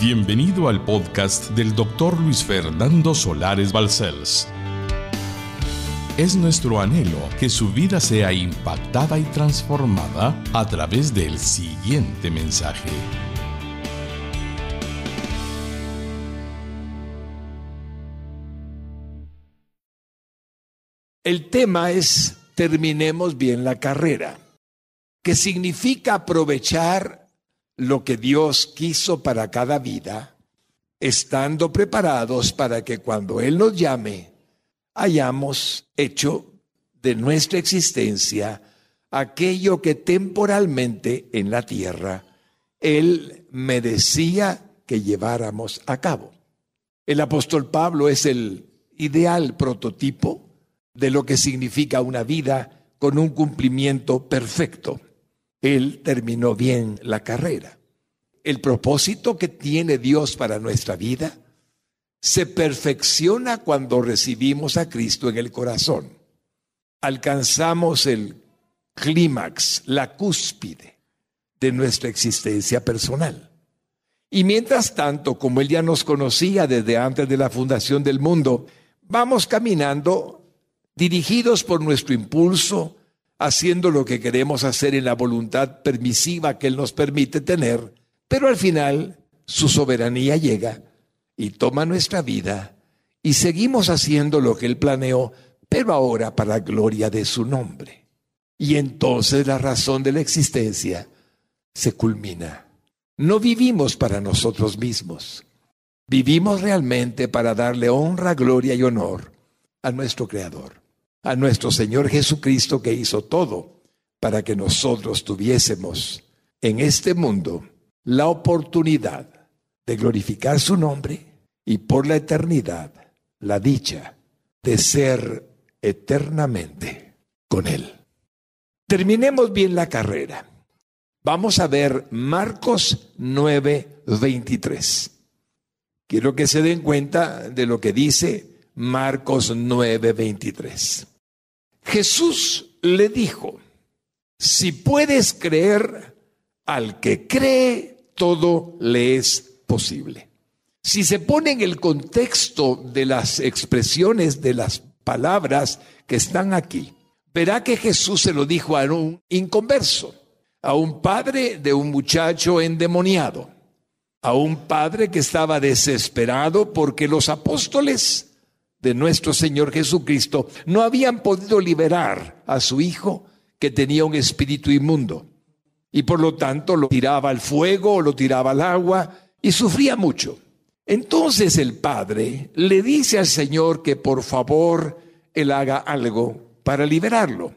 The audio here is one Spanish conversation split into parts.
Bienvenido al podcast del doctor Luis Fernando Solares Balcells. Es nuestro anhelo que su vida sea impactada y transformada a través del siguiente mensaje. El tema es terminemos bien la carrera, que significa aprovechar lo que Dios quiso para cada vida, estando preparados para que cuando Él nos llame, hayamos hecho de nuestra existencia aquello que temporalmente en la tierra Él merecía que lleváramos a cabo. El apóstol Pablo es el ideal prototipo de lo que significa una vida con un cumplimiento perfecto él terminó bien la carrera. El propósito que tiene Dios para nuestra vida se perfecciona cuando recibimos a Cristo en el corazón. Alcanzamos el clímax, la cúspide de nuestra existencia personal. Y mientras tanto, como Él ya nos conocía desde antes de la fundación del mundo, vamos caminando dirigidos por nuestro impulso, haciendo lo que queremos hacer en la voluntad permisiva que Él nos permite tener, pero al final su soberanía llega y toma nuestra vida y seguimos haciendo lo que Él planeó, pero ahora para gloria de su nombre. Y entonces la razón de la existencia se culmina. No vivimos para nosotros mismos, vivimos realmente para darle honra, gloria y honor a nuestro Creador a nuestro Señor Jesucristo que hizo todo para que nosotros tuviésemos en este mundo la oportunidad de glorificar su nombre y por la eternidad la dicha de ser eternamente con Él. Terminemos bien la carrera. Vamos a ver Marcos 9:23. Quiero que se den cuenta de lo que dice Marcos 9:23. Jesús le dijo, si puedes creer, al que cree, todo le es posible. Si se pone en el contexto de las expresiones, de las palabras que están aquí, verá que Jesús se lo dijo a un inconverso, a un padre de un muchacho endemoniado, a un padre que estaba desesperado porque los apóstoles de nuestro Señor Jesucristo, no habían podido liberar a su hijo que tenía un espíritu inmundo. Y por lo tanto lo tiraba al fuego lo tiraba al agua y sufría mucho. Entonces el padre le dice al Señor que por favor él haga algo para liberarlo.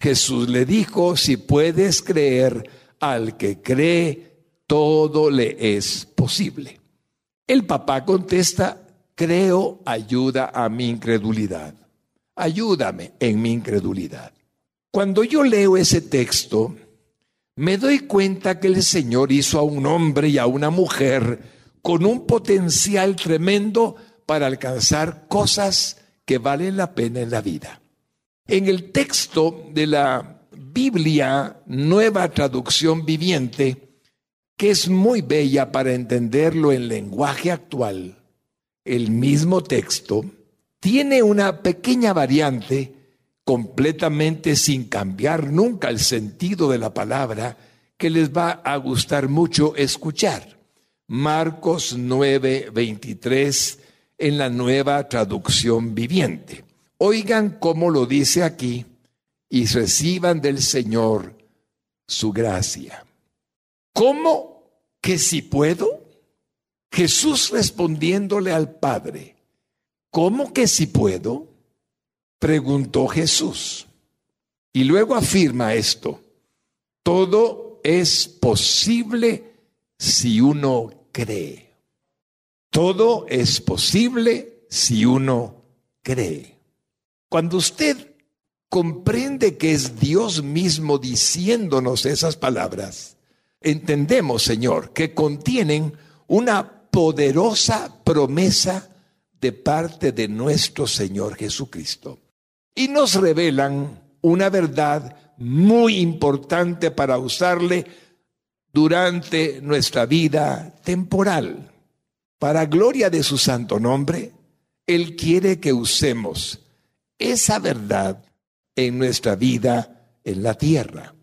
Jesús le dijo, si puedes creer, al que cree, todo le es posible. El papá contesta, creo ayuda a mi incredulidad. Ayúdame en mi incredulidad. Cuando yo leo ese texto, me doy cuenta que el Señor hizo a un hombre y a una mujer con un potencial tremendo para alcanzar cosas que valen la pena en la vida. En el texto de la Biblia, nueva traducción viviente, que es muy bella para entenderlo en lenguaje actual, el mismo texto tiene una pequeña variante completamente sin cambiar nunca el sentido de la palabra que les va a gustar mucho escuchar. Marcos 9, 23 en la nueva traducción viviente. Oigan cómo lo dice aquí y reciban del Señor su gracia. ¿Cómo que si puedo? Jesús respondiéndole al Padre, ¿cómo que si puedo? Preguntó Jesús. Y luego afirma esto, todo es posible si uno cree. Todo es posible si uno cree. Cuando usted comprende que es Dios mismo diciéndonos esas palabras, entendemos, Señor, que contienen una poderosa promesa de parte de nuestro Señor Jesucristo. Y nos revelan una verdad muy importante para usarle durante nuestra vida temporal. para gloria de su santo nombre, Él quiere que usemos esa verdad en nuestra vida en la tierra.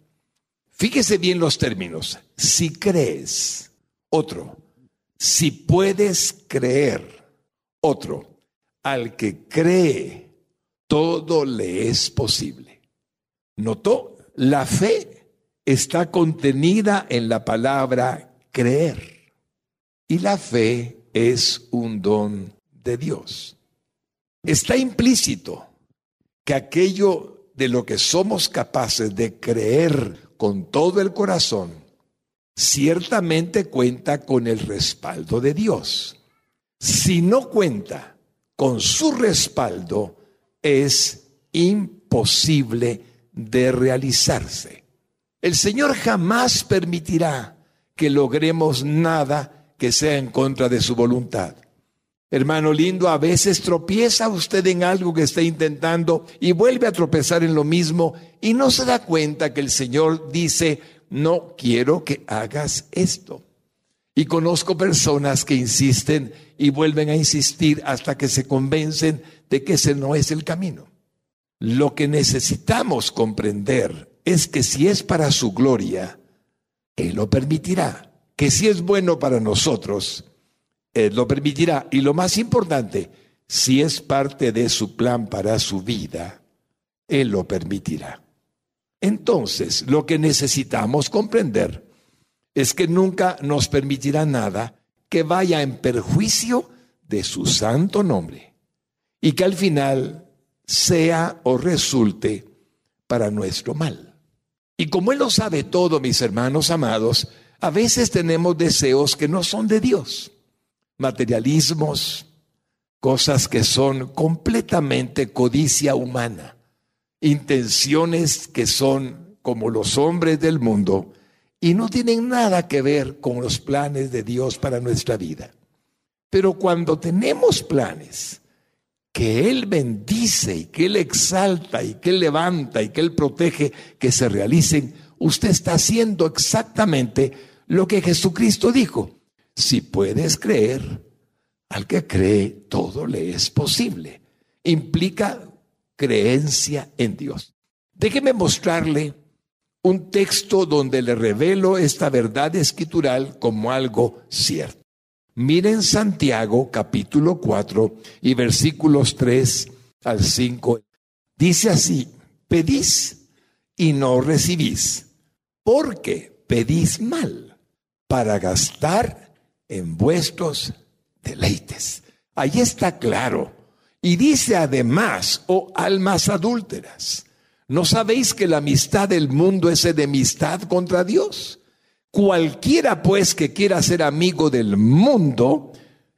Fíjese bien los términos. Si crees, otro. Si puedes creer, otro. Al que cree, todo le es posible. ¿Notó? La fe está contenida en la palabra creer. Y la fe es un don de Dios. Está implícito que aquello de lo que somos capaces de creer con todo el corazón, ciertamente cuenta con el respaldo de Dios. Si no cuenta con su respaldo, es imposible de realizarse. El Señor jamás permitirá que logremos nada que sea en contra de su voluntad. Hermano lindo, a veces tropieza usted en algo que está intentando y vuelve a tropezar en lo mismo y no se da cuenta que el Señor dice, no quiero que hagas esto. Y conozco personas que insisten y vuelven a insistir hasta que se convencen de que ese no es el camino. Lo que necesitamos comprender es que si es para su gloria, Él lo permitirá que si es bueno para nosotros, Él lo permitirá. Y lo más importante, si es parte de su plan para su vida, Él lo permitirá. Entonces, lo que necesitamos comprender es que nunca nos permitirá nada que vaya en perjuicio de su santo nombre y que al final sea o resulte para nuestro mal. Y como Él lo sabe todo, mis hermanos amados, a veces tenemos deseos que no son de Dios, materialismos, cosas que son completamente codicia humana, intenciones que son como los hombres del mundo y no tienen nada que ver con los planes de Dios para nuestra vida. Pero cuando tenemos planes que Él bendice y que Él exalta y que Él levanta y que Él protege que se realicen, usted está haciendo exactamente lo que Jesucristo dijo. Si puedes creer, al que cree todo le es posible. Implica creencia en Dios. Déjeme mostrarle un texto donde le revelo esta verdad escritural como algo cierto. Miren Santiago capítulo 4 y versículos 3 al 5. Dice así, pedís y no recibís, porque pedís mal para gastar en vuestros deleites. Ahí está claro. Y dice además, oh almas adúlteras, ¿no sabéis que la amistad del mundo es enemistad contra Dios? Cualquiera pues que quiera ser amigo del mundo,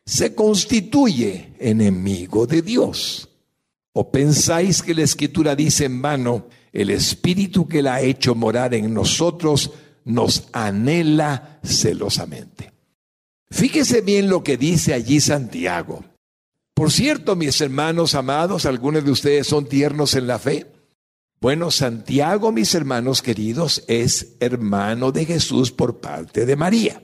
se constituye enemigo de Dios. ¿O pensáis que la escritura dice en vano, el espíritu que la ha hecho morar en nosotros nos anhela celosamente. Fíjese bien lo que dice allí Santiago. Por cierto, mis hermanos amados, algunos de ustedes son tiernos en la fe. Bueno, Santiago, mis hermanos queridos, es hermano de Jesús por parte de María.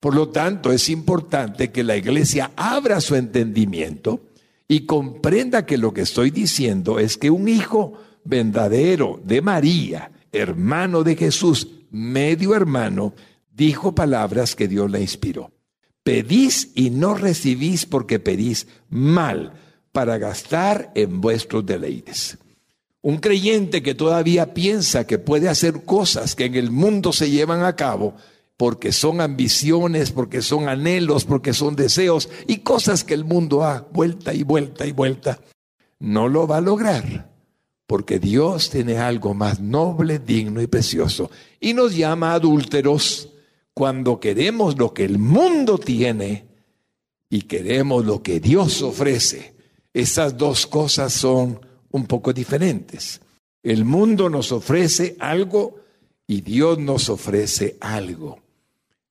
Por lo tanto, es importante que la iglesia abra su entendimiento y comprenda que lo que estoy diciendo es que un hijo verdadero de María, hermano de Jesús, medio hermano, dijo palabras que Dios le inspiró. Pedís y no recibís porque pedís mal para gastar en vuestros deleites. Un creyente que todavía piensa que puede hacer cosas que en el mundo se llevan a cabo porque son ambiciones, porque son anhelos, porque son deseos y cosas que el mundo ha vuelta y vuelta y vuelta, no lo va a lograr porque Dios tiene algo más noble, digno y precioso. Y nos llama adúlteros cuando queremos lo que el mundo tiene y queremos lo que Dios ofrece. Esas dos cosas son un poco diferentes. El mundo nos ofrece algo y Dios nos ofrece algo.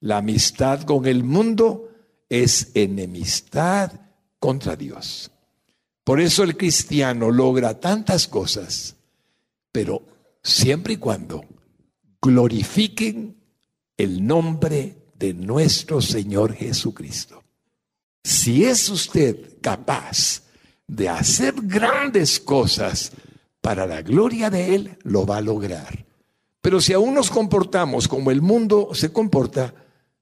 La amistad con el mundo es enemistad contra Dios. Por eso el cristiano logra tantas cosas, pero siempre y cuando glorifiquen el nombre de nuestro Señor Jesucristo. Si es usted capaz de hacer grandes cosas para la gloria de Él, lo va a lograr. Pero si aún nos comportamos como el mundo se comporta,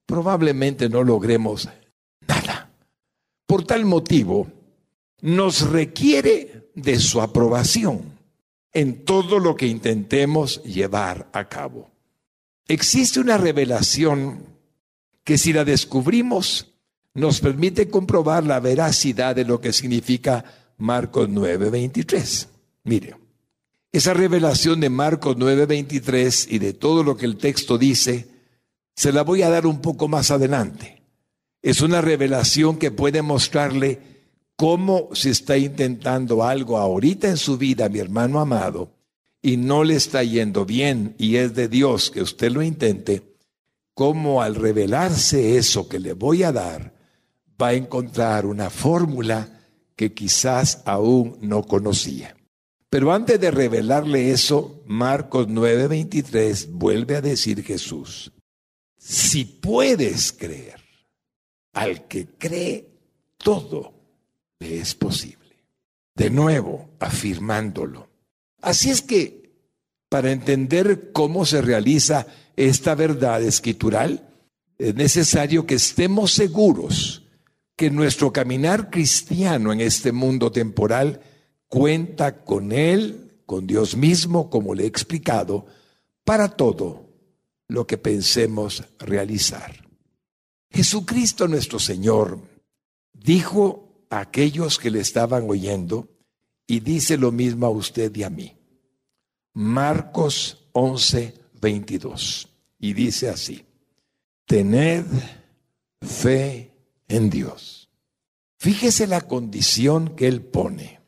probablemente no logremos nada. Por tal motivo, nos requiere de su aprobación en todo lo que intentemos llevar a cabo. Existe una revelación que si la descubrimos, nos permite comprobar la veracidad de lo que significa Marcos 9:23. Mire, esa revelación de Marcos 9:23 y de todo lo que el texto dice, se la voy a dar un poco más adelante. Es una revelación que puede mostrarle cómo se está intentando algo ahorita en su vida, mi hermano amado, y no le está yendo bien y es de Dios que usted lo intente, cómo al revelarse eso que le voy a dar, va a encontrar una fórmula que quizás aún no conocía. Pero antes de revelarle eso, Marcos 9:23 vuelve a decir Jesús, si puedes creer, al que cree todo le es posible. De nuevo, afirmándolo. Así es que, para entender cómo se realiza esta verdad escritural, es necesario que estemos seguros que nuestro caminar cristiano en este mundo temporal cuenta con Él, con Dios mismo, como le he explicado, para todo lo que pensemos realizar. Jesucristo nuestro Señor dijo a aquellos que le estaban oyendo, y dice lo mismo a usted y a mí. Marcos 11, 22. Y dice así, tened fe en Dios. Fíjese la condición que Él pone.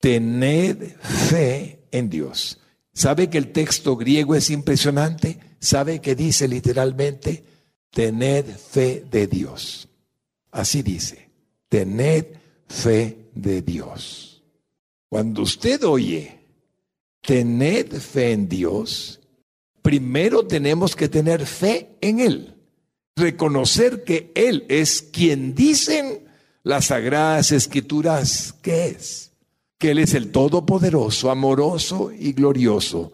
Tened fe en Dios. ¿Sabe que el texto griego es impresionante? ¿Sabe que dice literalmente? Tened fe de Dios. Así dice. Tened fe de Dios. Cuando usted oye, tened fe en Dios, primero tenemos que tener fe en Él. Reconocer que Él es quien dicen las sagradas escrituras que es, que Él es el Todopoderoso, amoroso y glorioso,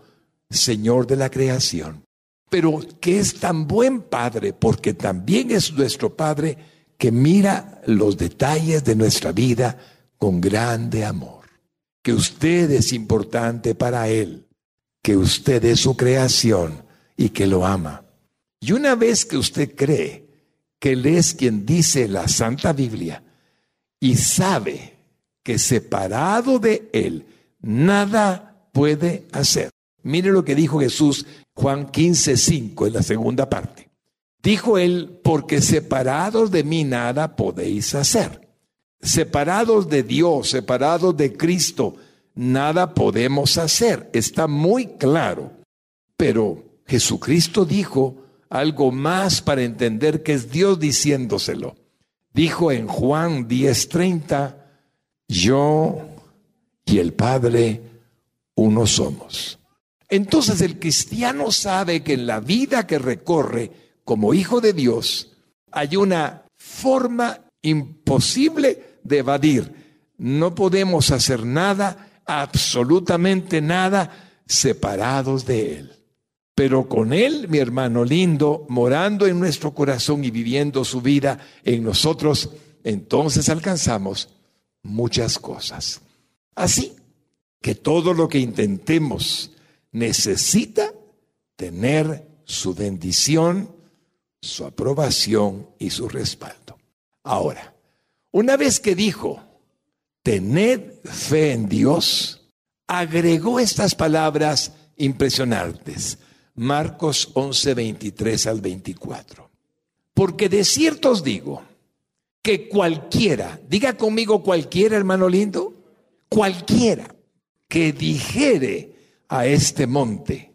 Señor de la creación, pero que es tan buen Padre, porque también es nuestro Padre que mira los detalles de nuestra vida con grande amor, que usted es importante para Él, que usted es su creación y que lo ama y una vez que usted cree que Él es quien dice la Santa Biblia y sabe que separado de Él nada puede hacer. Mire lo que dijo Jesús Juan 15, 5 en la segunda parte. Dijo Él, porque separados de mí nada podéis hacer. Separados de Dios, separados de Cristo, nada podemos hacer. Está muy claro. Pero Jesucristo dijo, algo más para entender que es Dios diciéndoselo. Dijo en Juan 10:30, yo y el Padre uno somos. Entonces el cristiano sabe que en la vida que recorre como hijo de Dios hay una forma imposible de evadir. No podemos hacer nada, absolutamente nada, separados de Él. Pero con Él, mi hermano lindo, morando en nuestro corazón y viviendo su vida en nosotros, entonces alcanzamos muchas cosas. Así que todo lo que intentemos necesita tener su bendición, su aprobación y su respaldo. Ahora, una vez que dijo, tened fe en Dios, agregó estas palabras impresionantes. Marcos 11, 23 al 24. Porque de cierto os digo que cualquiera, diga conmigo cualquiera, hermano lindo, cualquiera que dijere a este monte,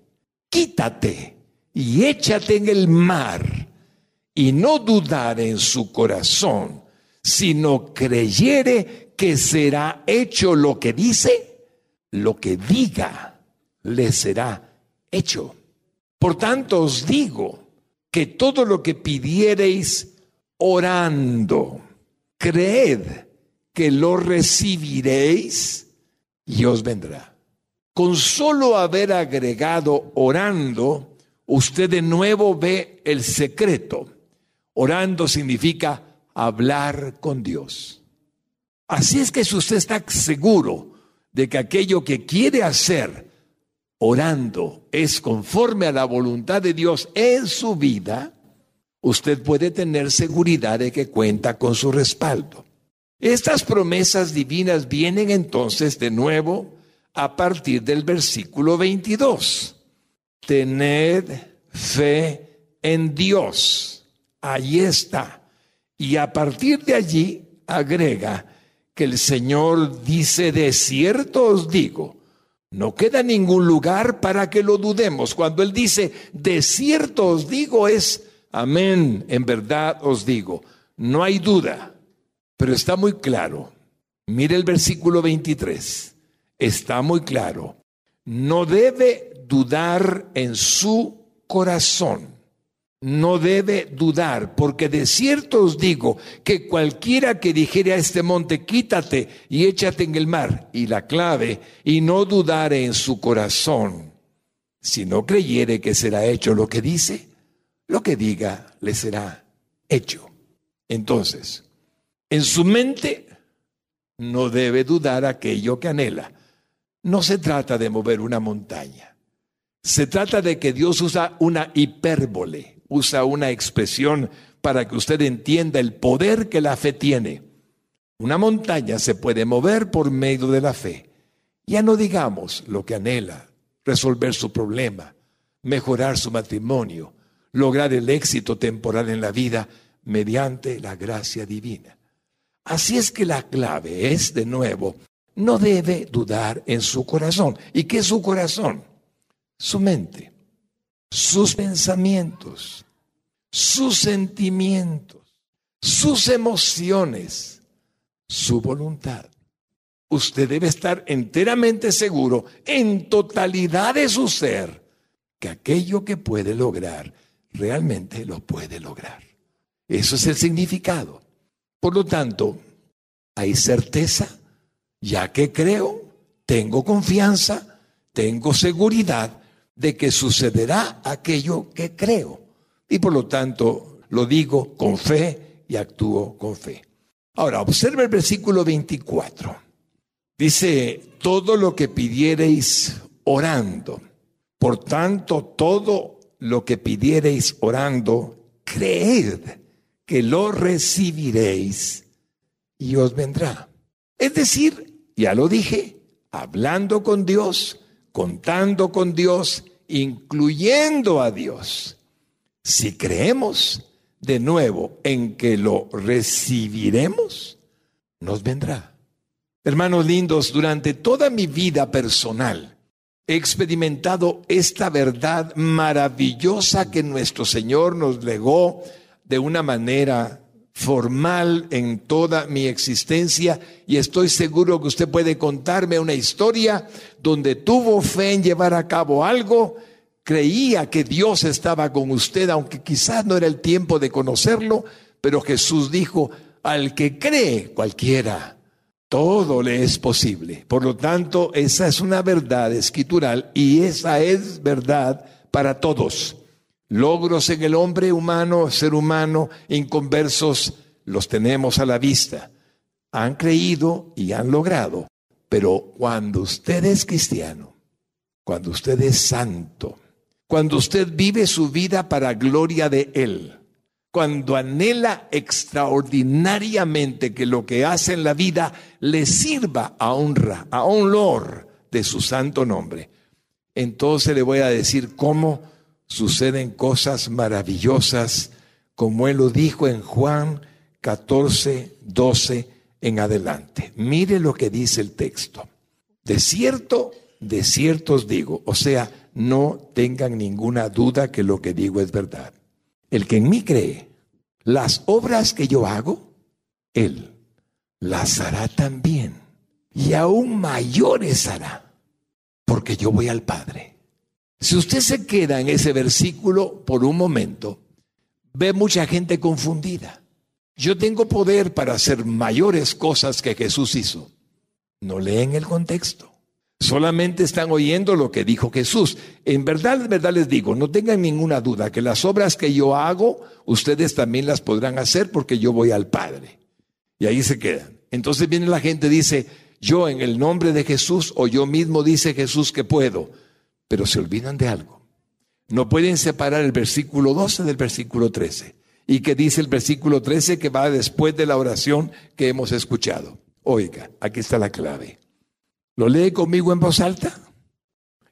quítate y échate en el mar, y no dudar en su corazón, sino creyere que será hecho lo que dice, lo que diga le será hecho. Por tanto os digo que todo lo que pidiereis orando, creed que lo recibiréis y os vendrá. Con solo haber agregado orando, usted de nuevo ve el secreto. Orando significa hablar con Dios. Así es que si usted está seguro de que aquello que quiere hacer orando es conforme a la voluntad de Dios en su vida, usted puede tener seguridad de que cuenta con su respaldo. Estas promesas divinas vienen entonces de nuevo a partir del versículo 22. Tened fe en Dios. Ahí está. Y a partir de allí agrega que el Señor dice, de cierto os digo, no queda ningún lugar para que lo dudemos. Cuando Él dice, de cierto os digo, es, amén, en verdad os digo. No hay duda. Pero está muy claro. Mire el versículo 23. Está muy claro. No debe dudar en su corazón. No debe dudar, porque de cierto os digo que cualquiera que dijere a este monte, quítate y échate en el mar, y la clave, y no dudare en su corazón, si no creyere que será hecho lo que dice, lo que diga le será hecho. Entonces, en su mente no debe dudar aquello que anhela. No se trata de mover una montaña. Se trata de que Dios usa una hipérbole, usa una expresión para que usted entienda el poder que la fe tiene. Una montaña se puede mover por medio de la fe. Ya no digamos lo que anhela, resolver su problema, mejorar su matrimonio, lograr el éxito temporal en la vida mediante la gracia divina. Así es que la clave es, de nuevo, no debe dudar en su corazón. ¿Y qué es su corazón? Su mente, sus pensamientos, sus sentimientos, sus emociones, su voluntad. Usted debe estar enteramente seguro, en totalidad de su ser, que aquello que puede lograr, realmente lo puede lograr. Eso es el significado. Por lo tanto, hay certeza, ya que creo, tengo confianza, tengo seguridad de que sucederá aquello que creo. Y por lo tanto, lo digo con fe y actúo con fe. Ahora, observa el versículo 24. Dice, todo lo que pidiereis orando. Por tanto, todo lo que pidiereis orando, creed que lo recibiréis y os vendrá. Es decir, ya lo dije, hablando con Dios, contando con Dios, incluyendo a Dios. Si creemos de nuevo en que lo recibiremos, nos vendrá. Hermanos lindos, durante toda mi vida personal he experimentado esta verdad maravillosa que nuestro Señor nos legó de una manera formal en toda mi existencia y estoy seguro que usted puede contarme una historia donde tuvo fe en llevar a cabo algo, creía que Dios estaba con usted, aunque quizás no era el tiempo de conocerlo, pero Jesús dijo, al que cree cualquiera, todo le es posible. Por lo tanto, esa es una verdad escritural y esa es verdad para todos. Logros en el hombre humano, ser humano, inconversos, los tenemos a la vista. Han creído y han logrado. Pero cuando usted es cristiano, cuando usted es santo, cuando usted vive su vida para gloria de Él, cuando anhela extraordinariamente que lo que hace en la vida le sirva a honra, a honor de su santo nombre, entonces le voy a decir cómo suceden cosas maravillosas, como él lo dijo en Juan 14, 12 en adelante. Mire lo que dice el texto. De cierto, de cierto os digo, o sea, no tengan ninguna duda que lo que digo es verdad. El que en mí cree, las obras que yo hago, él las hará también. Y aún mayores hará, porque yo voy al Padre. Si usted se queda en ese versículo por un momento, ve mucha gente confundida. Yo tengo poder para hacer mayores cosas que Jesús hizo. No leen el contexto. Solamente están oyendo lo que dijo Jesús. En verdad, en verdad les digo, no tengan ninguna duda que las obras que yo hago, ustedes también las podrán hacer porque yo voy al Padre. Y ahí se quedan. Entonces viene la gente dice, yo en el nombre de Jesús o yo mismo dice Jesús que puedo. Pero se olvidan de algo. No pueden separar el versículo 12 del versículo 13. ¿Y que dice el versículo 13 que va después de la oración que hemos escuchado? Oiga, aquí está la clave. ¿Lo lee conmigo en voz alta?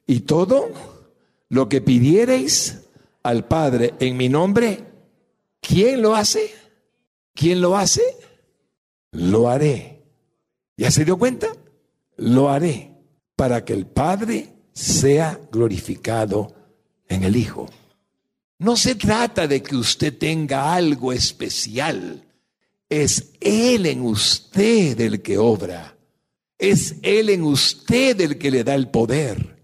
Y todo lo que pidiereis al Padre en mi nombre, ¿quién lo hace? ¿Quién lo hace? Lo haré. ¿Ya se dio cuenta? Lo haré para que el Padre sea glorificado en el Hijo. No se trata de que usted tenga algo especial. Es Él en usted el que obra. Es Él en usted el que le da el poder.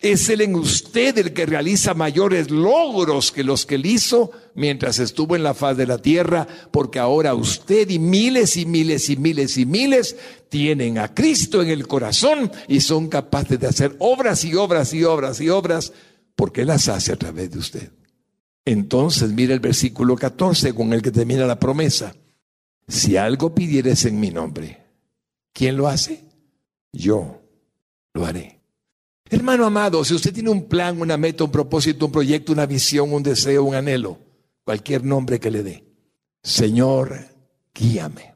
Es Él en usted el que realiza mayores logros que los que Él hizo mientras estuvo en la faz de la tierra, porque ahora usted y miles y miles y miles y miles tienen a Cristo en el corazón y son capaces de hacer obras y obras y obras y obras, porque Él las hace a través de usted. Entonces, mire el versículo 14 con el que termina la promesa. Si algo pidieres en mi nombre, ¿quién lo hace? yo lo haré. Hermano amado, si usted tiene un plan, una meta, un propósito, un proyecto, una visión, un deseo, un anhelo, cualquier nombre que le dé, Señor, guíame.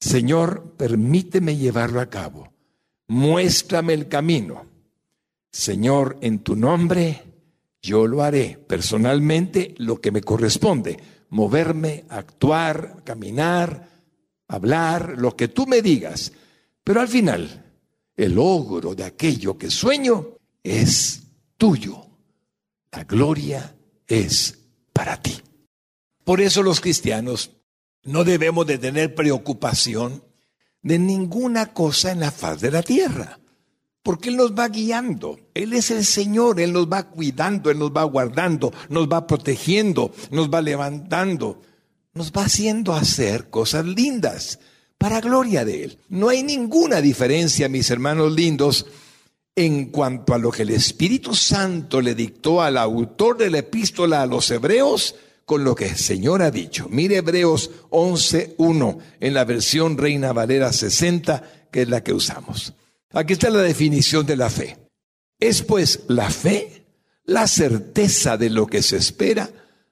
Señor, permíteme llevarlo a cabo. Muéstrame el camino. Señor, en tu nombre, yo lo haré personalmente lo que me corresponde. Moverme, actuar, caminar, hablar, lo que tú me digas. Pero al final, el logro de aquello que sueño es tuyo. La gloria es para ti. Por eso los cristianos no debemos de tener preocupación de ninguna cosa en la faz de la tierra, porque Él nos va guiando, Él es el Señor, Él nos va cuidando, Él nos va guardando, nos va protegiendo, nos va levantando, nos va haciendo hacer cosas lindas para gloria de Él. No hay ninguna diferencia, mis hermanos lindos, en cuanto a lo que el Espíritu Santo le dictó al autor de la epístola a los hebreos con lo que el Señor ha dicho. Mire Hebreos 11.1 en la versión Reina Valera 60, que es la que usamos. Aquí está la definición de la fe. Es pues la fe, la certeza de lo que se espera,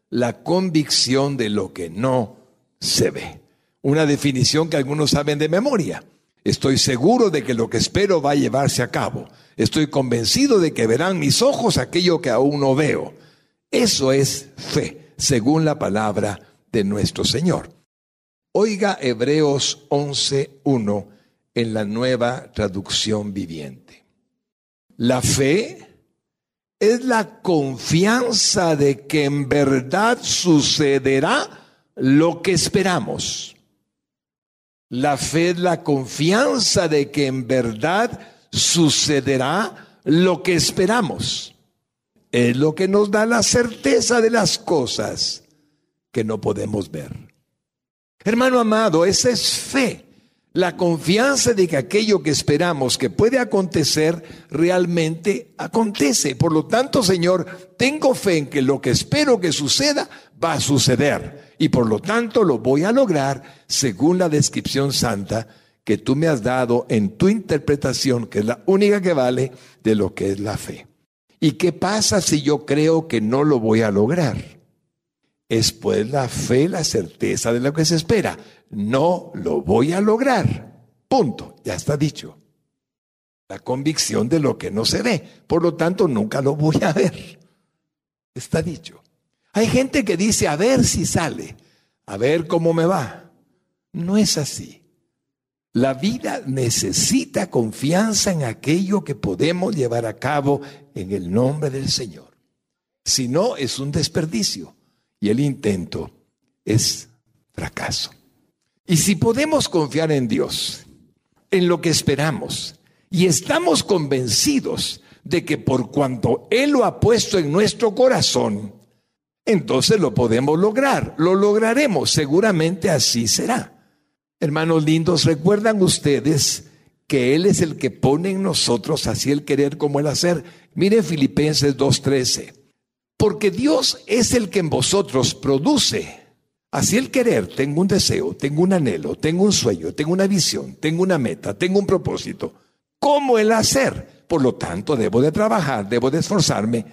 la convicción de lo que no se ve. Una definición que algunos saben de memoria. Estoy seguro de que lo que espero va a llevarse a cabo. Estoy convencido de que verán mis ojos aquello que aún no veo. Eso es fe, según la palabra de nuestro Señor. Oiga Hebreos 11.1 en la nueva traducción viviente. La fe es la confianza de que en verdad sucederá lo que esperamos. La fe es la confianza de que en verdad sucederá lo que esperamos. Es lo que nos da la certeza de las cosas que no podemos ver. Hermano amado, esa es fe. La confianza de que aquello que esperamos que puede acontecer realmente acontece. Por lo tanto, Señor, tengo fe en que lo que espero que suceda va a suceder y por lo tanto lo voy a lograr según la descripción santa que tú me has dado en tu interpretación, que es la única que vale de lo que es la fe. ¿Y qué pasa si yo creo que no lo voy a lograr? Es pues la fe, la certeza de lo que se espera. No lo voy a lograr. Punto. Ya está dicho. La convicción de lo que no se ve. Por lo tanto, nunca lo voy a ver. Está dicho. Hay gente que dice, a ver si sale, a ver cómo me va. No es así. La vida necesita confianza en aquello que podemos llevar a cabo en el nombre del Señor. Si no, es un desperdicio y el intento es fracaso. Y si podemos confiar en Dios, en lo que esperamos, y estamos convencidos de que por cuanto Él lo ha puesto en nuestro corazón, entonces lo podemos lograr, lo lograremos, seguramente así será. Hermanos lindos, ¿recuerdan ustedes que Él es el que pone en nosotros así el querer como el hacer? Miren Filipenses 2.13, porque Dios es el que en vosotros produce. Así el querer, tengo un deseo, tengo un anhelo, tengo un sueño, tengo una visión, tengo una meta, tengo un propósito. ¿Cómo el hacer? Por lo tanto, debo de trabajar, debo de esforzarme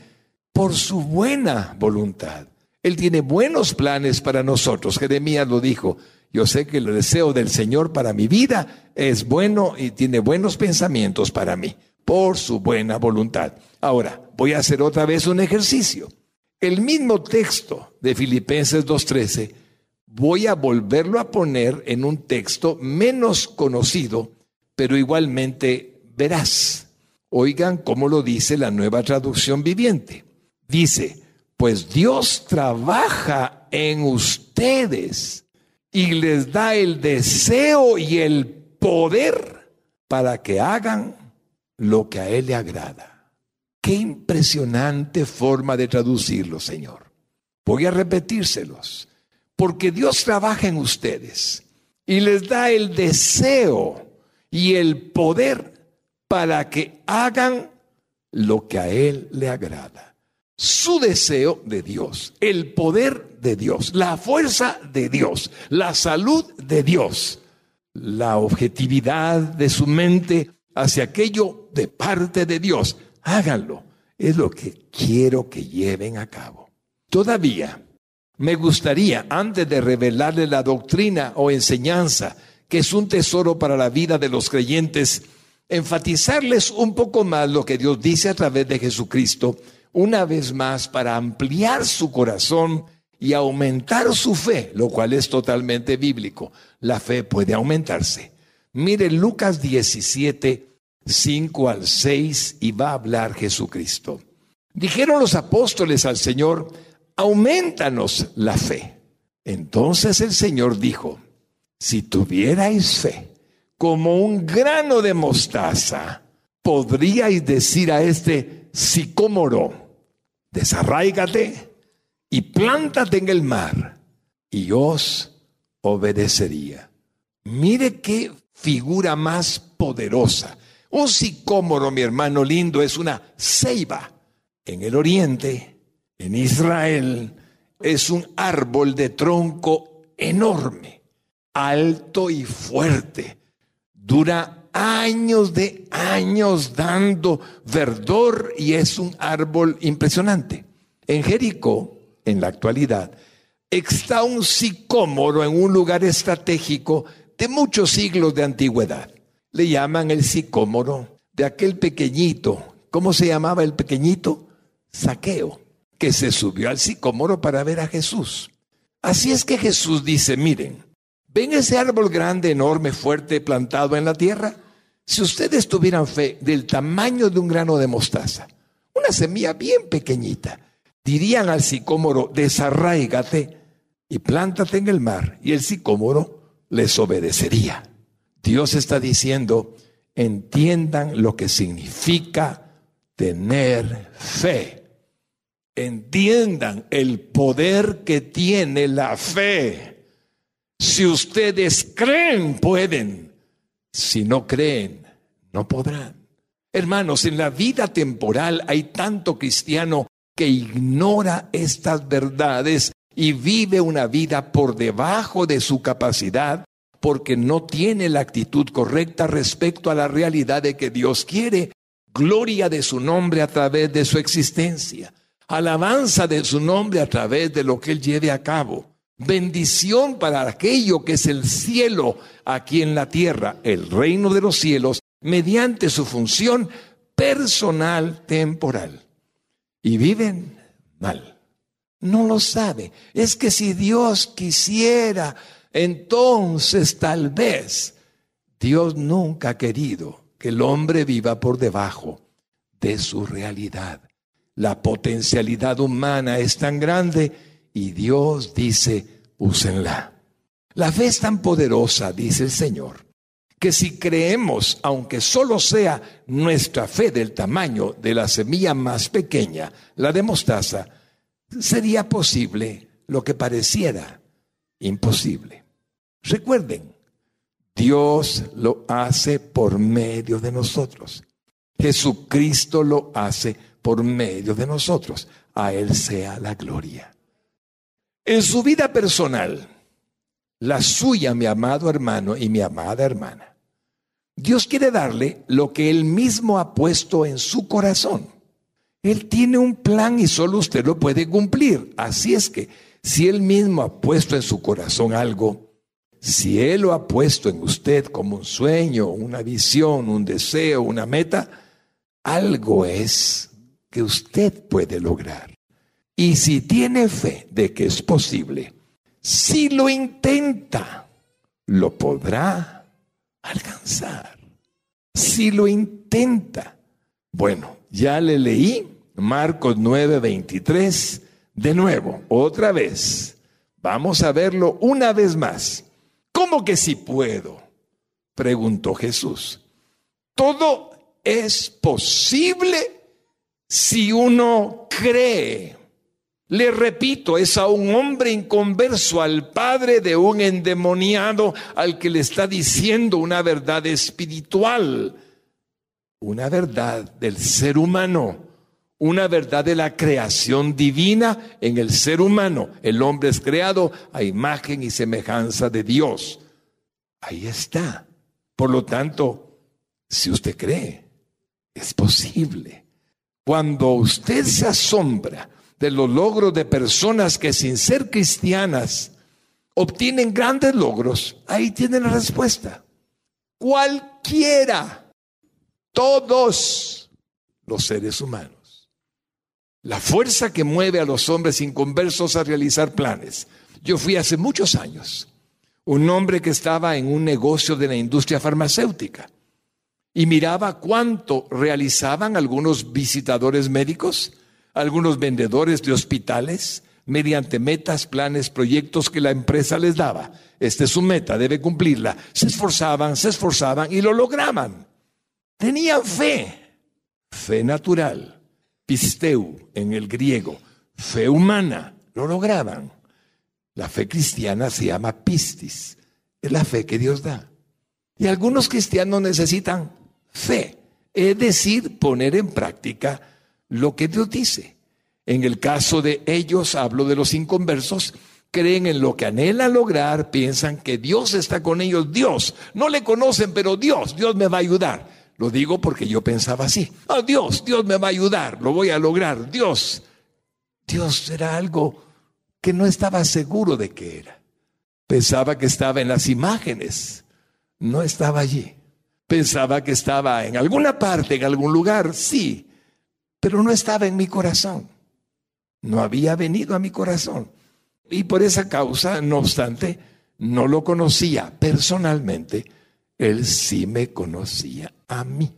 por su buena voluntad. Él tiene buenos planes para nosotros. Jeremías lo dijo. Yo sé que el deseo del Señor para mi vida es bueno y tiene buenos pensamientos para mí, por su buena voluntad. Ahora, voy a hacer otra vez un ejercicio. El mismo texto de Filipenses 2.13, voy a volverlo a poner en un texto menos conocido, pero igualmente veraz. Oigan cómo lo dice la nueva traducción viviente. Dice, pues Dios trabaja en ustedes y les da el deseo y el poder para que hagan lo que a Él le agrada. Qué impresionante forma de traducirlo, Señor. Voy a repetírselos. Porque Dios trabaja en ustedes y les da el deseo y el poder para que hagan lo que a Él le agrada su deseo de Dios, el poder de Dios, la fuerza de Dios, la salud de Dios, la objetividad de su mente hacia aquello de parte de Dios. Háganlo. Es lo que quiero que lleven a cabo. Todavía me gustaría, antes de revelarle la doctrina o enseñanza, que es un tesoro para la vida de los creyentes, enfatizarles un poco más lo que Dios dice a través de Jesucristo una vez más para ampliar su corazón y aumentar su fe, lo cual es totalmente bíblico. La fe puede aumentarse. Mire Lucas 17, 5 al 6 y va a hablar Jesucristo. Dijeron los apóstoles al Señor, aumentanos la fe. Entonces el Señor dijo, si tuvierais fe como un grano de mostaza, podríais decir a este sicómoro, desarraígate y plántate en el mar, y os obedecería. Mire qué figura más poderosa. Un sicómoro, mi hermano lindo, es una ceiba. En el oriente, en Israel, es un árbol de tronco enorme, alto y fuerte. Dura años de años dando verdor y es un árbol impresionante. En Jericó, en la actualidad, está un sicómoro en un lugar estratégico de muchos siglos de antigüedad. Le llaman el sicómoro de aquel pequeñito. ¿Cómo se llamaba el pequeñito? Saqueo, que se subió al sicómoro para ver a Jesús. Así es que Jesús dice, miren, ¿ven ese árbol grande, enorme, fuerte, plantado en la tierra? Si ustedes tuvieran fe del tamaño de un grano de mostaza, una semilla bien pequeñita, dirían al sicómoro, desarraígate y plántate en el mar, y el sicómoro les obedecería. Dios está diciendo, entiendan lo que significa tener fe. Entiendan el poder que tiene la fe. Si ustedes creen, pueden. Si no creen, no podrán. Hermanos, en la vida temporal hay tanto cristiano que ignora estas verdades y vive una vida por debajo de su capacidad porque no tiene la actitud correcta respecto a la realidad de que Dios quiere gloria de su nombre a través de su existencia, alabanza de su nombre a través de lo que Él lleve a cabo bendición para aquello que es el cielo aquí en la tierra, el reino de los cielos, mediante su función personal temporal. Y viven mal. No lo sabe. Es que si Dios quisiera, entonces tal vez Dios nunca ha querido que el hombre viva por debajo de su realidad. La potencialidad humana es tan grande y Dios dice, úsenla. La fe es tan poderosa, dice el Señor, que si creemos, aunque solo sea nuestra fe del tamaño de la semilla más pequeña, la de mostaza, sería posible lo que pareciera imposible. Recuerden, Dios lo hace por medio de nosotros. Jesucristo lo hace por medio de nosotros. A Él sea la gloria. En su vida personal, la suya, mi amado hermano y mi amada hermana, Dios quiere darle lo que Él mismo ha puesto en su corazón. Él tiene un plan y solo usted lo puede cumplir. Así es que si Él mismo ha puesto en su corazón algo, si Él lo ha puesto en usted como un sueño, una visión, un deseo, una meta, algo es usted puede lograr. Y si tiene fe de que es posible, si lo intenta, lo podrá alcanzar. Si lo intenta. Bueno, ya le leí Marcos 9:23 de nuevo, otra vez. Vamos a verlo una vez más. ¿Cómo que si puedo? Preguntó Jesús. Todo es posible si uno cree. Le repito, es a un hombre inconverso, al padre de un endemoniado, al que le está diciendo una verdad espiritual, una verdad del ser humano una verdad de la creación divina en el ser humano. El hombre es creado a imagen y semejanza de Dios. Ahí está. Por lo tanto, si usted cree, es posible. Cuando usted se asombra de los logros de personas que sin ser cristianas obtienen grandes logros, ahí tiene la respuesta. Cualquiera, todos los seres humanos la fuerza que mueve a los hombres inconversos a realizar planes. Yo fui hace muchos años un hombre que estaba en un negocio de la industria farmacéutica y miraba cuánto realizaban algunos visitadores médicos, algunos vendedores de hospitales, mediante metas, planes, proyectos que la empresa les daba. Esta es su meta, debe cumplirla. Se esforzaban, se esforzaban y lo lograban. Tenían fe, fe natural pisteu en el griego, fe humana, lo lograban. La fe cristiana se llama pistis, es la fe que Dios da. Y algunos cristianos necesitan fe, es decir, poner en práctica lo que Dios dice. En el caso de ellos, hablo de los inconversos, creen en lo que anhelan lograr, piensan que Dios está con ellos, Dios, no le conocen, pero Dios, Dios me va a ayudar. Lo digo porque yo pensaba así. Oh, Dios, Dios me va a ayudar, lo voy a lograr. Dios, Dios era algo que no estaba seguro de que era. Pensaba que estaba en las imágenes, no estaba allí. Pensaba que estaba en alguna parte, en algún lugar, sí, pero no estaba en mi corazón. No había venido a mi corazón. Y por esa causa, no obstante, no lo conocía personalmente él sí me conocía a mí.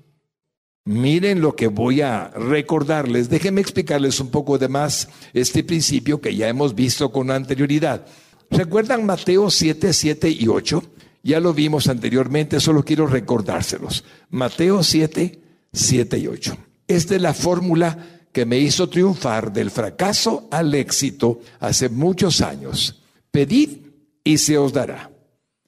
Miren lo que voy a recordarles. Déjenme explicarles un poco de más este principio que ya hemos visto con anterioridad. ¿Recuerdan Mateo 7, 7 y 8? Ya lo vimos anteriormente, solo quiero recordárselos. Mateo 7, 7 y 8. Esta es la fórmula que me hizo triunfar del fracaso al éxito hace muchos años. Pedid y se os dará.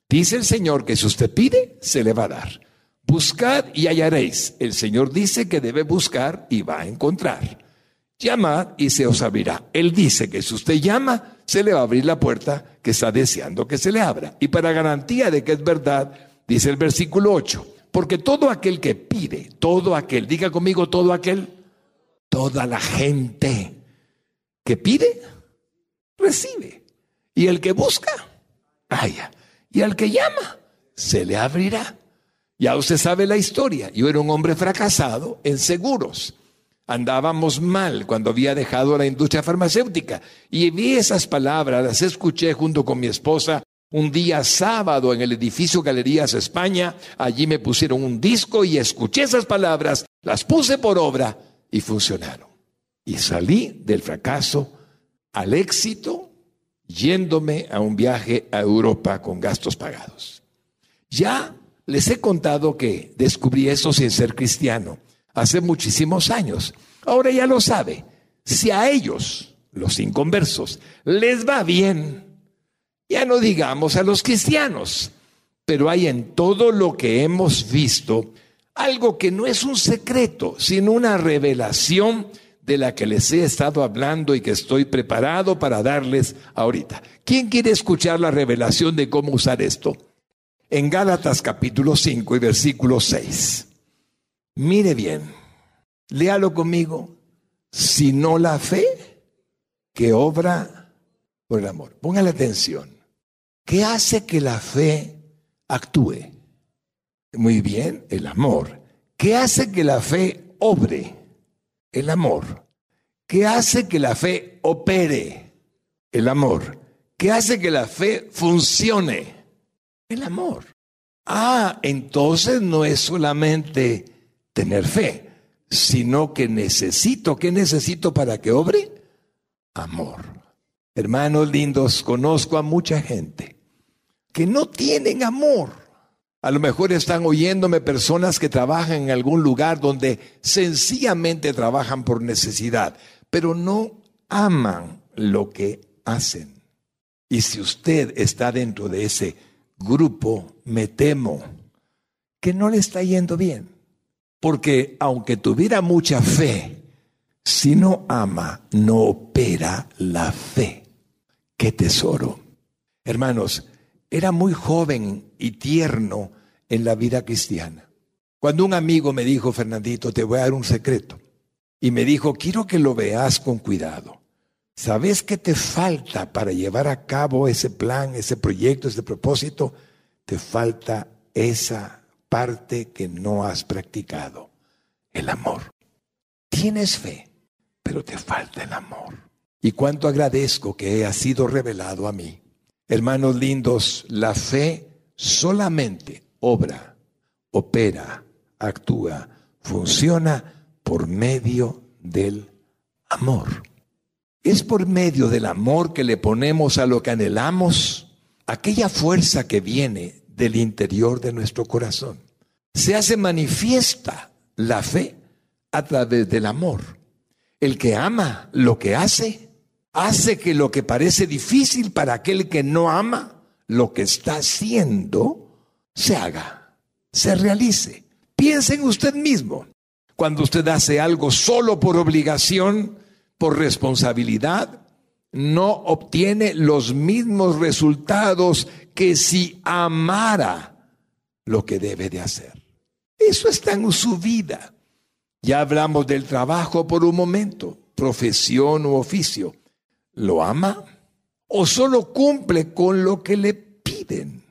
Dice el Señor que si usted pide, se le va a dar. Buscad y hallaréis. El Señor dice que debe buscar y va a encontrar. Llamad y se os abrirá. Él dice que si usted llama, se le va a abrir la puerta que está deseando que se le abra. Y para garantía de que es verdad, dice el versículo 8, porque todo aquel que pide, todo aquel, diga conmigo todo aquel, toda la gente que pide, recibe. Y el que busca, haya. Y al que llama, se le abrirá. Ya usted sabe la historia. Yo era un hombre fracasado en seguros. Andábamos mal cuando había dejado la industria farmacéutica. Y vi esas palabras, las escuché junto con mi esposa un día sábado en el edificio Galerías España. Allí me pusieron un disco y escuché esas palabras, las puse por obra y funcionaron. Y salí del fracaso al éxito yéndome a un viaje a Europa con gastos pagados. Ya les he contado que descubrí eso sin ser cristiano hace muchísimos años. Ahora ya lo sabe. Si a ellos los inconversos. Les va bien. Ya no digamos a los cristianos, pero hay en todo lo que hemos visto algo que no es un secreto, sino una revelación de la que les he estado hablando y que estoy preparado para darles ahorita. ¿Quién quiere escuchar la revelación de cómo usar esto? En Gálatas capítulo 5 y versículo 6. Mire bien, léalo conmigo. Si no la fe que obra por el amor. Póngale atención. ¿Qué hace que la fe actúe? Muy bien, el amor. ¿Qué hace que la fe obre? El amor. ¿Qué hace que la fe opere? El amor. ¿Qué hace que la fe funcione? El amor. Ah, entonces no es solamente tener fe, sino que necesito, ¿qué necesito para que obre? Amor. Hermanos lindos, conozco a mucha gente que no tienen amor. A lo mejor están oyéndome personas que trabajan en algún lugar donde sencillamente trabajan por necesidad, pero no aman lo que hacen. Y si usted está dentro de ese grupo, me temo que no le está yendo bien. Porque aunque tuviera mucha fe, si no ama, no opera la fe. Qué tesoro. Hermanos, era muy joven y tierno en la vida cristiana. Cuando un amigo me dijo, Fernandito, te voy a dar un secreto. Y me dijo, quiero que lo veas con cuidado. ¿Sabes qué te falta para llevar a cabo ese plan, ese proyecto, ese propósito? Te falta esa parte que no has practicado, el amor. Tienes fe, pero te falta el amor. Y cuánto agradezco que haya sido revelado a mí. Hermanos lindos, la fe solamente obra, opera, actúa, funciona por medio del amor. Es por medio del amor que le ponemos a lo que anhelamos aquella fuerza que viene del interior de nuestro corazón. Se hace manifiesta la fe a través del amor. El que ama lo que hace, hace que lo que parece difícil para aquel que no ama lo que está haciendo, se haga, se realice. Piense en usted mismo. Cuando usted hace algo solo por obligación, por responsabilidad, no obtiene los mismos resultados que si amara lo que debe de hacer. Eso está en su vida. Ya hablamos del trabajo por un momento, profesión u oficio. ¿Lo ama? ¿O solo cumple con lo que le piden?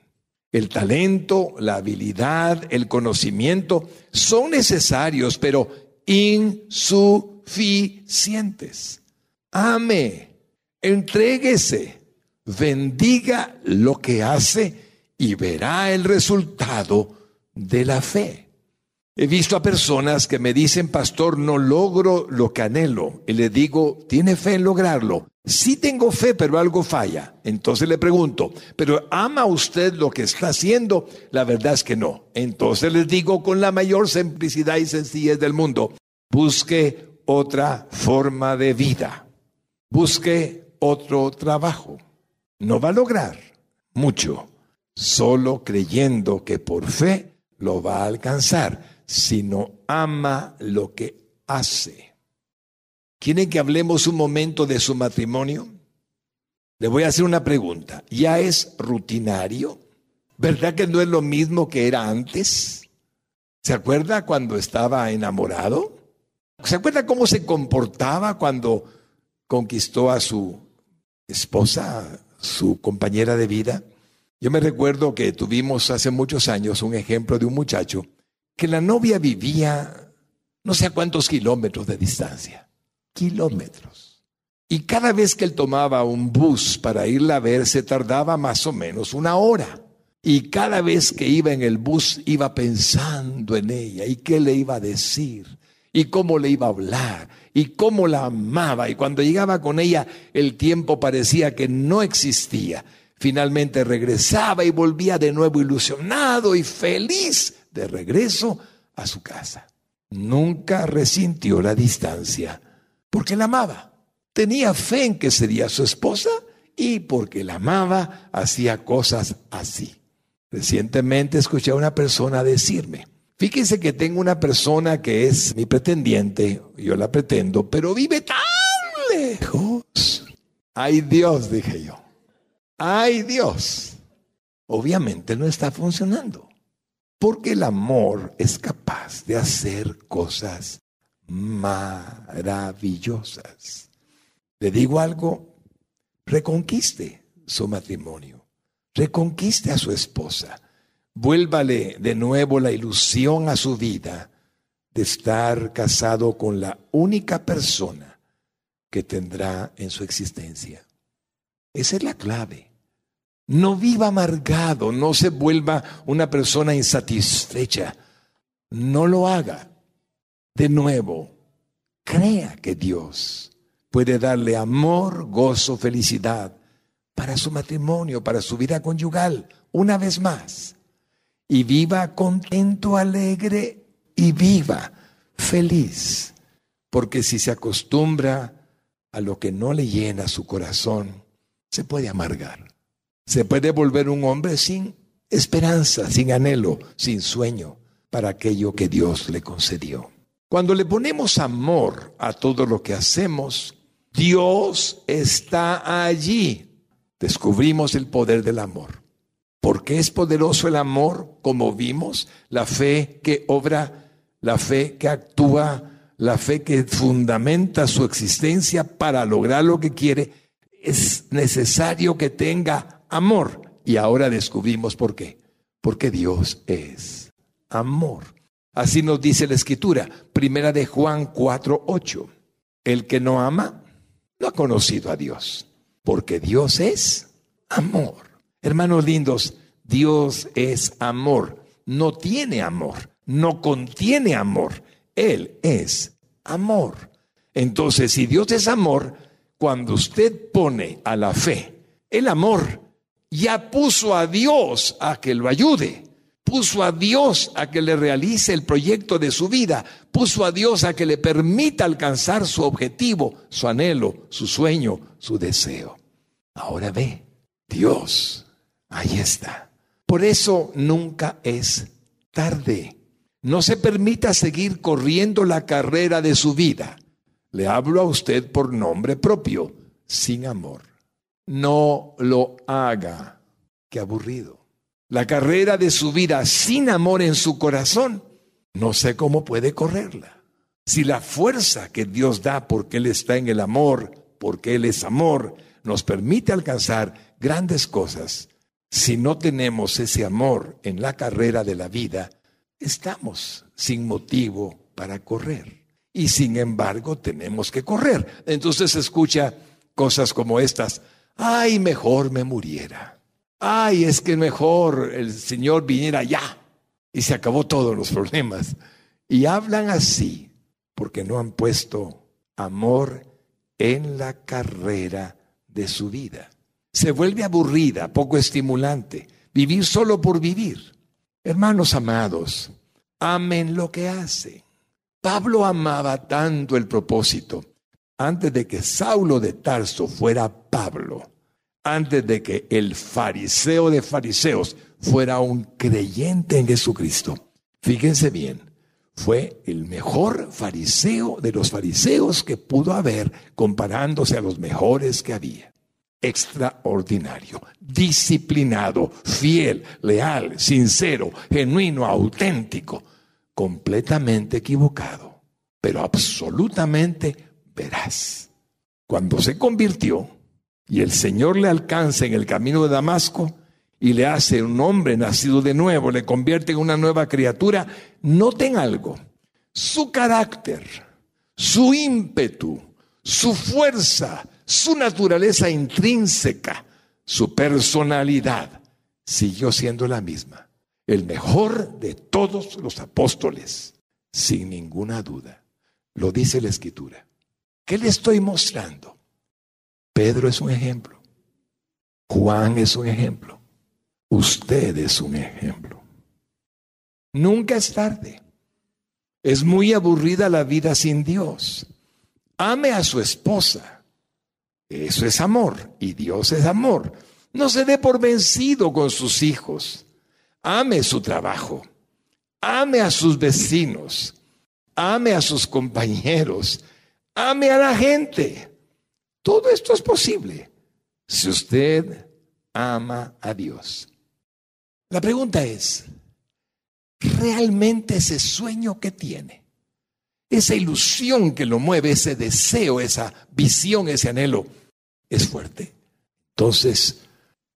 El talento, la habilidad, el conocimiento son necesarios, pero insuficientes. Ame, entréguese, bendiga lo que hace y verá el resultado de la fe. He visto a personas que me dicen, pastor, no logro lo que anhelo. Y le digo, ¿tiene fe en lograrlo? Sí tengo fe, pero algo falla. Entonces le pregunto, ¿pero ama usted lo que está haciendo? La verdad es que no. Entonces les digo con la mayor simplicidad y sencillez del mundo, busque otra forma de vida. Busque otro trabajo. No va a lograr mucho, solo creyendo que por fe lo va a alcanzar sino ama lo que hace. ¿Quieren que hablemos un momento de su matrimonio? Le voy a hacer una pregunta. ¿Ya es rutinario? ¿Verdad que no es lo mismo que era antes? ¿Se acuerda cuando estaba enamorado? ¿Se acuerda cómo se comportaba cuando conquistó a su esposa, su compañera de vida? Yo me recuerdo que tuvimos hace muchos años un ejemplo de un muchacho que la novia vivía no sé a cuántos kilómetros de distancia, kilómetros. Y cada vez que él tomaba un bus para irla a ver, se tardaba más o menos una hora. Y cada vez que iba en el bus, iba pensando en ella y qué le iba a decir y cómo le iba a hablar y cómo la amaba. Y cuando llegaba con ella, el tiempo parecía que no existía. Finalmente regresaba y volvía de nuevo ilusionado y feliz de regreso a su casa. Nunca resintió la distancia porque la amaba. Tenía fe en que sería su esposa y porque la amaba hacía cosas así. Recientemente escuché a una persona decirme, fíjense que tengo una persona que es mi pretendiente, yo la pretendo, pero vive tan lejos. Ay Dios, dije yo. Ay Dios. Obviamente no está funcionando. Porque el amor es capaz de hacer cosas maravillosas. Le digo algo, reconquiste su matrimonio, reconquiste a su esposa, vuélvale de nuevo la ilusión a su vida de estar casado con la única persona que tendrá en su existencia. Esa es la clave. No viva amargado, no se vuelva una persona insatisfecha. No lo haga. De nuevo, crea que Dios puede darle amor, gozo, felicidad para su matrimonio, para su vida conyugal, una vez más. Y viva contento, alegre y viva feliz. Porque si se acostumbra a lo que no le llena su corazón, se puede amargar. Se puede volver un hombre sin esperanza, sin anhelo, sin sueño para aquello que Dios le concedió. Cuando le ponemos amor a todo lo que hacemos, Dios está allí. Descubrimos el poder del amor. Porque es poderoso el amor, como vimos, la fe que obra, la fe que actúa, la fe que fundamenta su existencia para lograr lo que quiere. Es necesario que tenga amor. Y ahora descubrimos por qué. Porque Dios es amor. Así nos dice la escritura, primera de Juan 4, 8. El que no ama no ha conocido a Dios, porque Dios es amor. Hermanos lindos, Dios es amor, no tiene amor, no contiene amor, Él es amor. Entonces, si Dios es amor, cuando usted pone a la fe el amor, ya puso a Dios a que lo ayude, puso a Dios a que le realice el proyecto de su vida, puso a Dios a que le permita alcanzar su objetivo, su anhelo, su sueño, su deseo. Ahora ve, Dios, ahí está. Por eso nunca es tarde. No se permita seguir corriendo la carrera de su vida. Le hablo a usted por nombre propio, sin amor no lo haga. Qué aburrido. La carrera de su vida sin amor en su corazón, no sé cómo puede correrla. Si la fuerza que Dios da porque Él está en el amor, porque Él es amor, nos permite alcanzar grandes cosas, si no tenemos ese amor en la carrera de la vida, estamos sin motivo para correr. Y sin embargo tenemos que correr. Entonces escucha cosas como estas ay, mejor me muriera. Ay, es que mejor el Señor viniera ya. Y se acabó todos los problemas. Y hablan así porque no han puesto amor en la carrera de su vida. Se vuelve aburrida, poco estimulante, vivir solo por vivir. Hermanos amados, amen lo que hacen. Pablo amaba tanto el propósito antes de que Saulo de Tarso fuera Pablo, antes de que el fariseo de fariseos fuera un creyente en Jesucristo. Fíjense bien, fue el mejor fariseo de los fariseos que pudo haber comparándose a los mejores que había. Extraordinario, disciplinado, fiel, leal, sincero, genuino, auténtico, completamente equivocado, pero absolutamente verás. Cuando se convirtió y el Señor le alcanza en el camino de Damasco y le hace un hombre nacido de nuevo, le convierte en una nueva criatura, noten algo, su carácter, su ímpetu, su fuerza, su naturaleza intrínseca, su personalidad, siguió siendo la misma. El mejor de todos los apóstoles, sin ninguna duda. Lo dice la escritura. ¿Qué le estoy mostrando? Pedro es un ejemplo. Juan es un ejemplo. Usted es un ejemplo. Nunca es tarde. Es muy aburrida la vida sin Dios. Ame a su esposa. Eso es amor y Dios es amor. No se dé por vencido con sus hijos. Ame su trabajo. Ame a sus vecinos. Ame a sus compañeros. Ame a la gente. Todo esto es posible si usted ama a Dios. La pregunta es, ¿realmente ese sueño que tiene, esa ilusión que lo mueve, ese deseo, esa visión, ese anhelo, es fuerte? Entonces,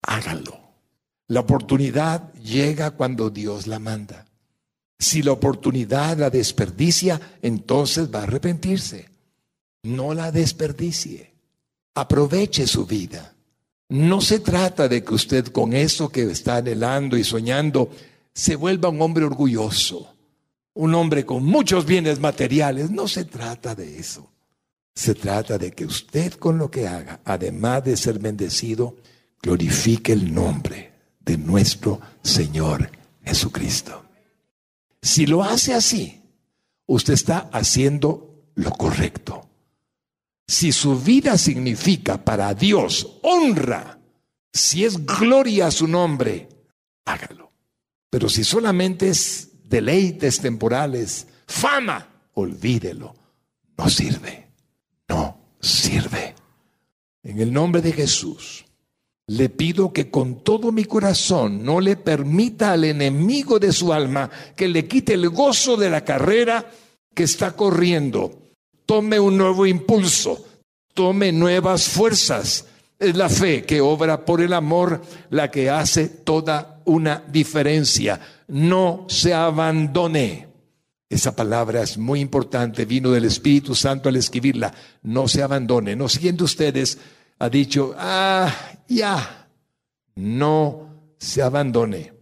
hágalo. La oportunidad llega cuando Dios la manda. Si la oportunidad la desperdicia, entonces va a arrepentirse. No la desperdicie. Aproveche su vida. No se trata de que usted con eso que está anhelando y soñando se vuelva un hombre orgulloso, un hombre con muchos bienes materiales. No se trata de eso. Se trata de que usted con lo que haga, además de ser bendecido, glorifique el nombre de nuestro Señor Jesucristo. Si lo hace así, usted está haciendo lo correcto. Si su vida significa para Dios honra, si es gloria a su nombre, hágalo. Pero si solamente es deleites temporales, fama, olvídelo. No sirve. Sirve. En el nombre de Jesús, le pido que con todo mi corazón no le permita al enemigo de su alma que le quite el gozo de la carrera que está corriendo. Tome un nuevo impulso, tome nuevas fuerzas. Es la fe que obra por el amor la que hace toda una diferencia. No se abandone. Esa palabra es muy importante, vino del Espíritu Santo al escribirla. No se abandone. No siguiendo ustedes ha dicho, ah, ya, no se abandone.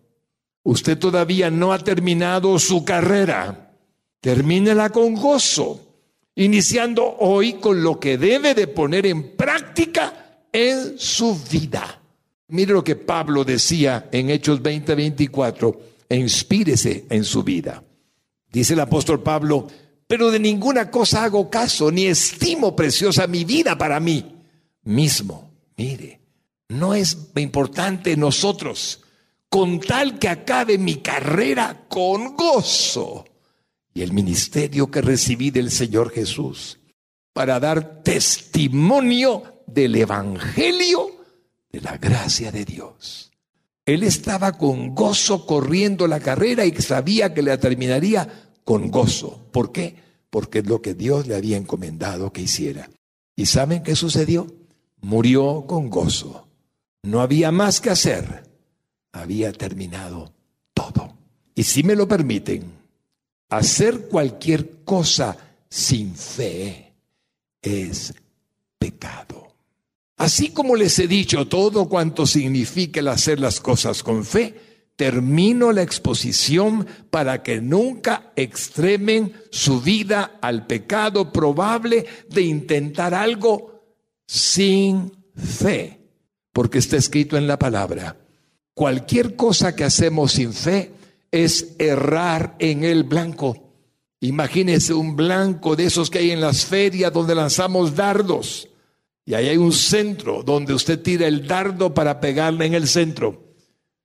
Usted todavía no ha terminado su carrera. Termínela con gozo, iniciando hoy con lo que debe de poner en práctica en su vida. Mire lo que Pablo decía en Hechos 20, 24, e inspírese en su vida. Dice el apóstol Pablo, pero de ninguna cosa hago caso, ni estimo preciosa mi vida para mí mismo. Mire, no es importante nosotros, con tal que acabe mi carrera con gozo y el ministerio que recibí del Señor Jesús para dar testimonio del Evangelio de la gracia de Dios. Él estaba con gozo corriendo la carrera y sabía que la terminaría con gozo. ¿Por qué? Porque es lo que Dios le había encomendado que hiciera. ¿Y saben qué sucedió? murió con gozo. No había más que hacer. Había terminado todo. Y si me lo permiten, hacer cualquier cosa sin fe es pecado. Así como les he dicho todo cuanto significa el hacer las cosas con fe, termino la exposición para que nunca extremen su vida al pecado probable de intentar algo sin fe, porque está escrito en la palabra. Cualquier cosa que hacemos sin fe es errar en el blanco. Imagínese un blanco de esos que hay en las ferias donde lanzamos dardos. Y ahí hay un centro donde usted tira el dardo para pegarle en el centro.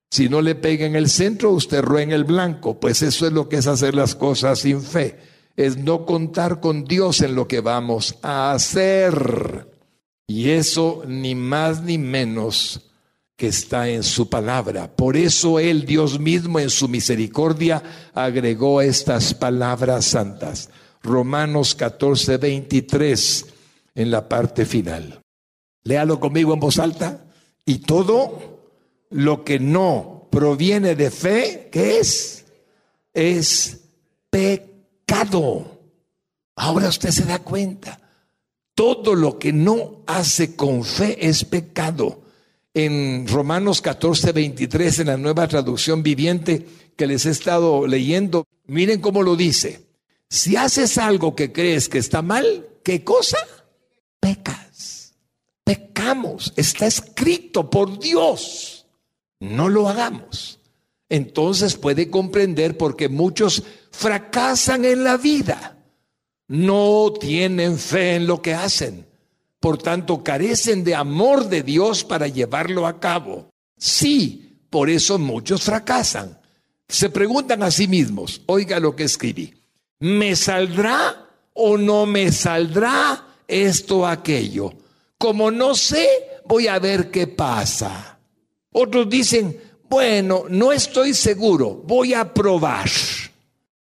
Si no le pega en el centro, usted rueda en el blanco. Pues eso es lo que es hacer las cosas sin fe. Es no contar con Dios en lo que vamos a hacer. Y eso ni más ni menos que está en su palabra. Por eso Él, Dios mismo, en su misericordia, agregó estas palabras santas. Romanos 14, 23, en la parte final. Léalo conmigo en voz alta. Y todo lo que no proviene de fe, ¿qué es? Es pecado. Ahora usted se da cuenta todo lo que no hace con fe es pecado. En Romanos 14, 23, en la nueva traducción viviente que les he estado leyendo, miren cómo lo dice. Si haces algo que crees que está mal, ¿qué cosa? Pecas. Pecamos. Está escrito por Dios. No lo hagamos. Entonces puede comprender por qué muchos fracasan en la vida no tienen fe en lo que hacen. por tanto carecen de amor de Dios para llevarlo a cabo. Sí, por eso muchos fracasan. Se preguntan a sí mismos, oiga lo que escribí, ¿me saldrá o no me saldrá esto aquello? Como no sé, voy a ver qué pasa. Otros dicen, bueno, no estoy seguro, voy a probar.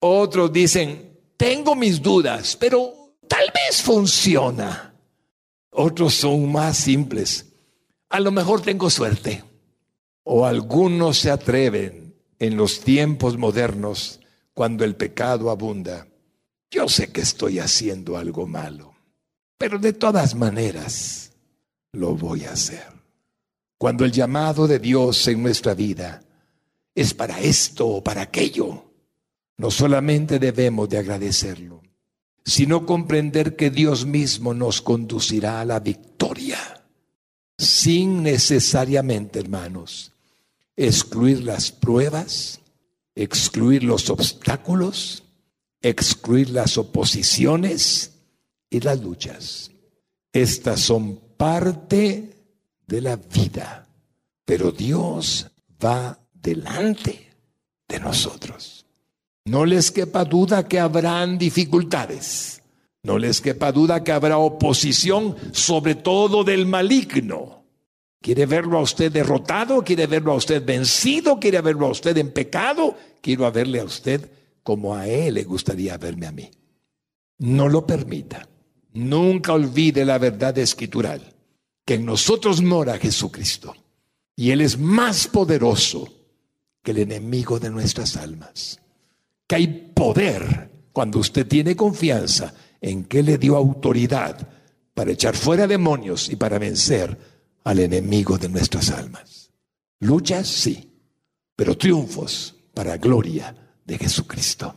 Otros dicen, tengo mis dudas, pero tal vez funciona. Otros son más simples. A lo mejor tengo suerte. O algunos se atreven en los tiempos modernos, cuando el pecado abunda. Yo sé que estoy haciendo algo malo, pero de todas maneras lo voy a hacer. Cuando el llamado de Dios en nuestra vida es para esto o para aquello, no solamente debemos de agradecerlo, sino comprender que Dios mismo nos conducirá a la victoria, sin necesariamente, hermanos, excluir las pruebas, excluir los obstáculos, excluir las oposiciones y las luchas. Estas son parte de la vida, pero Dios va delante de nosotros. No les quepa duda que habrán dificultades. No les quepa duda que habrá oposición, sobre todo del maligno. ¿Quiere verlo a usted derrotado? ¿Quiere verlo a usted vencido? ¿Quiere verlo a usted en pecado? Quiero verle a usted como a Él le gustaría verme a mí. No lo permita. Nunca olvide la verdad escritural, que en nosotros mora Jesucristo. Y Él es más poderoso que el enemigo de nuestras almas. Que hay poder cuando usted tiene confianza en que le dio autoridad para echar fuera demonios y para vencer al enemigo de nuestras almas. Luchas, sí, pero triunfos para gloria de Jesucristo.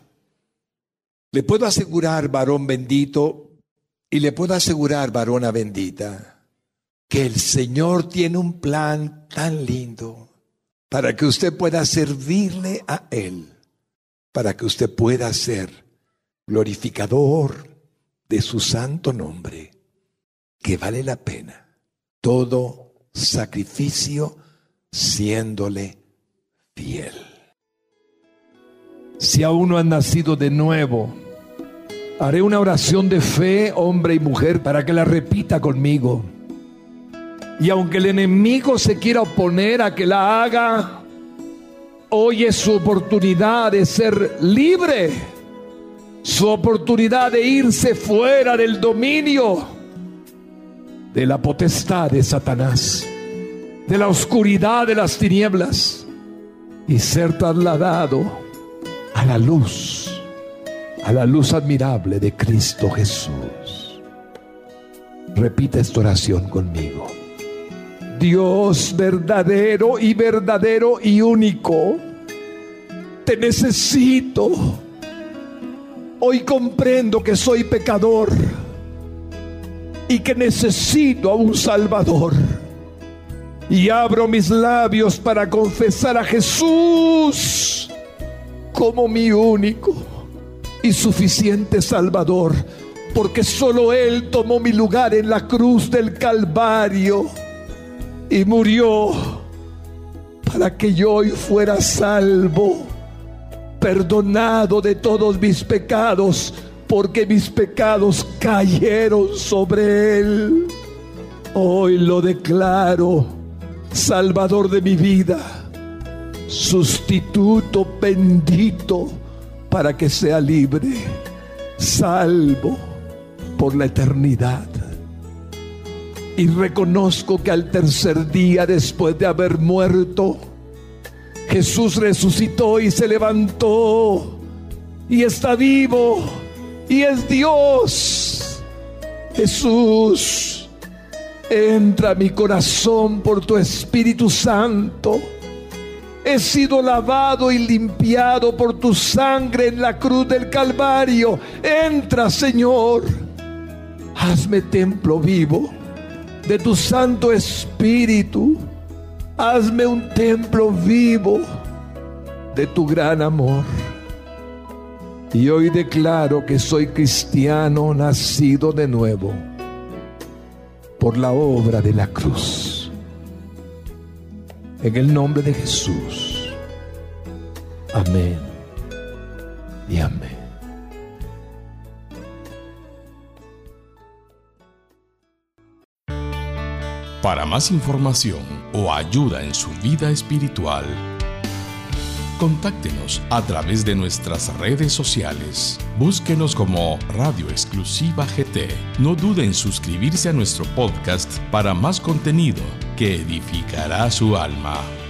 Le puedo asegurar, varón bendito, y le puedo asegurar, varona bendita, que el Señor tiene un plan tan lindo para que usted pueda servirle a Él, para que usted pueda ser glorificador de su santo nombre, que vale la pena todo sacrificio siéndole fiel. Si aún no han nacido de nuevo, haré una oración de fe, hombre y mujer, para que la repita conmigo. Y aunque el enemigo se quiera oponer a que la haga, hoy es su oportunidad de ser libre, su oportunidad de irse fuera del dominio de la potestad de Satanás, de la oscuridad de las tinieblas y ser trasladado a la luz, a la luz admirable de Cristo Jesús. Repita esta oración conmigo. Dios verdadero y verdadero y único, te necesito. Hoy comprendo que soy pecador y que necesito a un Salvador. Y abro mis labios para confesar a Jesús como mi único y suficiente Salvador, porque solo Él tomó mi lugar en la cruz del Calvario y murió para que yo hoy fuera salvo, perdonado de todos mis pecados porque mis pecados cayeron sobre él. Hoy lo declaro, Salvador de mi vida, sustituto bendito para que sea libre, salvo por la eternidad. Y reconozco que al tercer día después de haber muerto, Jesús resucitó y se levantó y está vivo y es Dios. Jesús, entra a mi corazón por tu Espíritu Santo. He sido lavado y limpiado por tu sangre en la cruz del Calvario. Entra, Señor. Hazme templo vivo de tu Santo Espíritu. Hazme un templo vivo de tu gran amor. Y hoy declaro que soy cristiano nacido de nuevo. por la obra de la cruz. En el nombre de Jesús. Amén y amén. Para más información o ayuda en su vida espiritual, contáctenos a través de nuestras redes sociales. Búsquenos como Radio Exclusiva GT. No duden en suscribirse a nuestro podcast para más contenido que edificará su alma.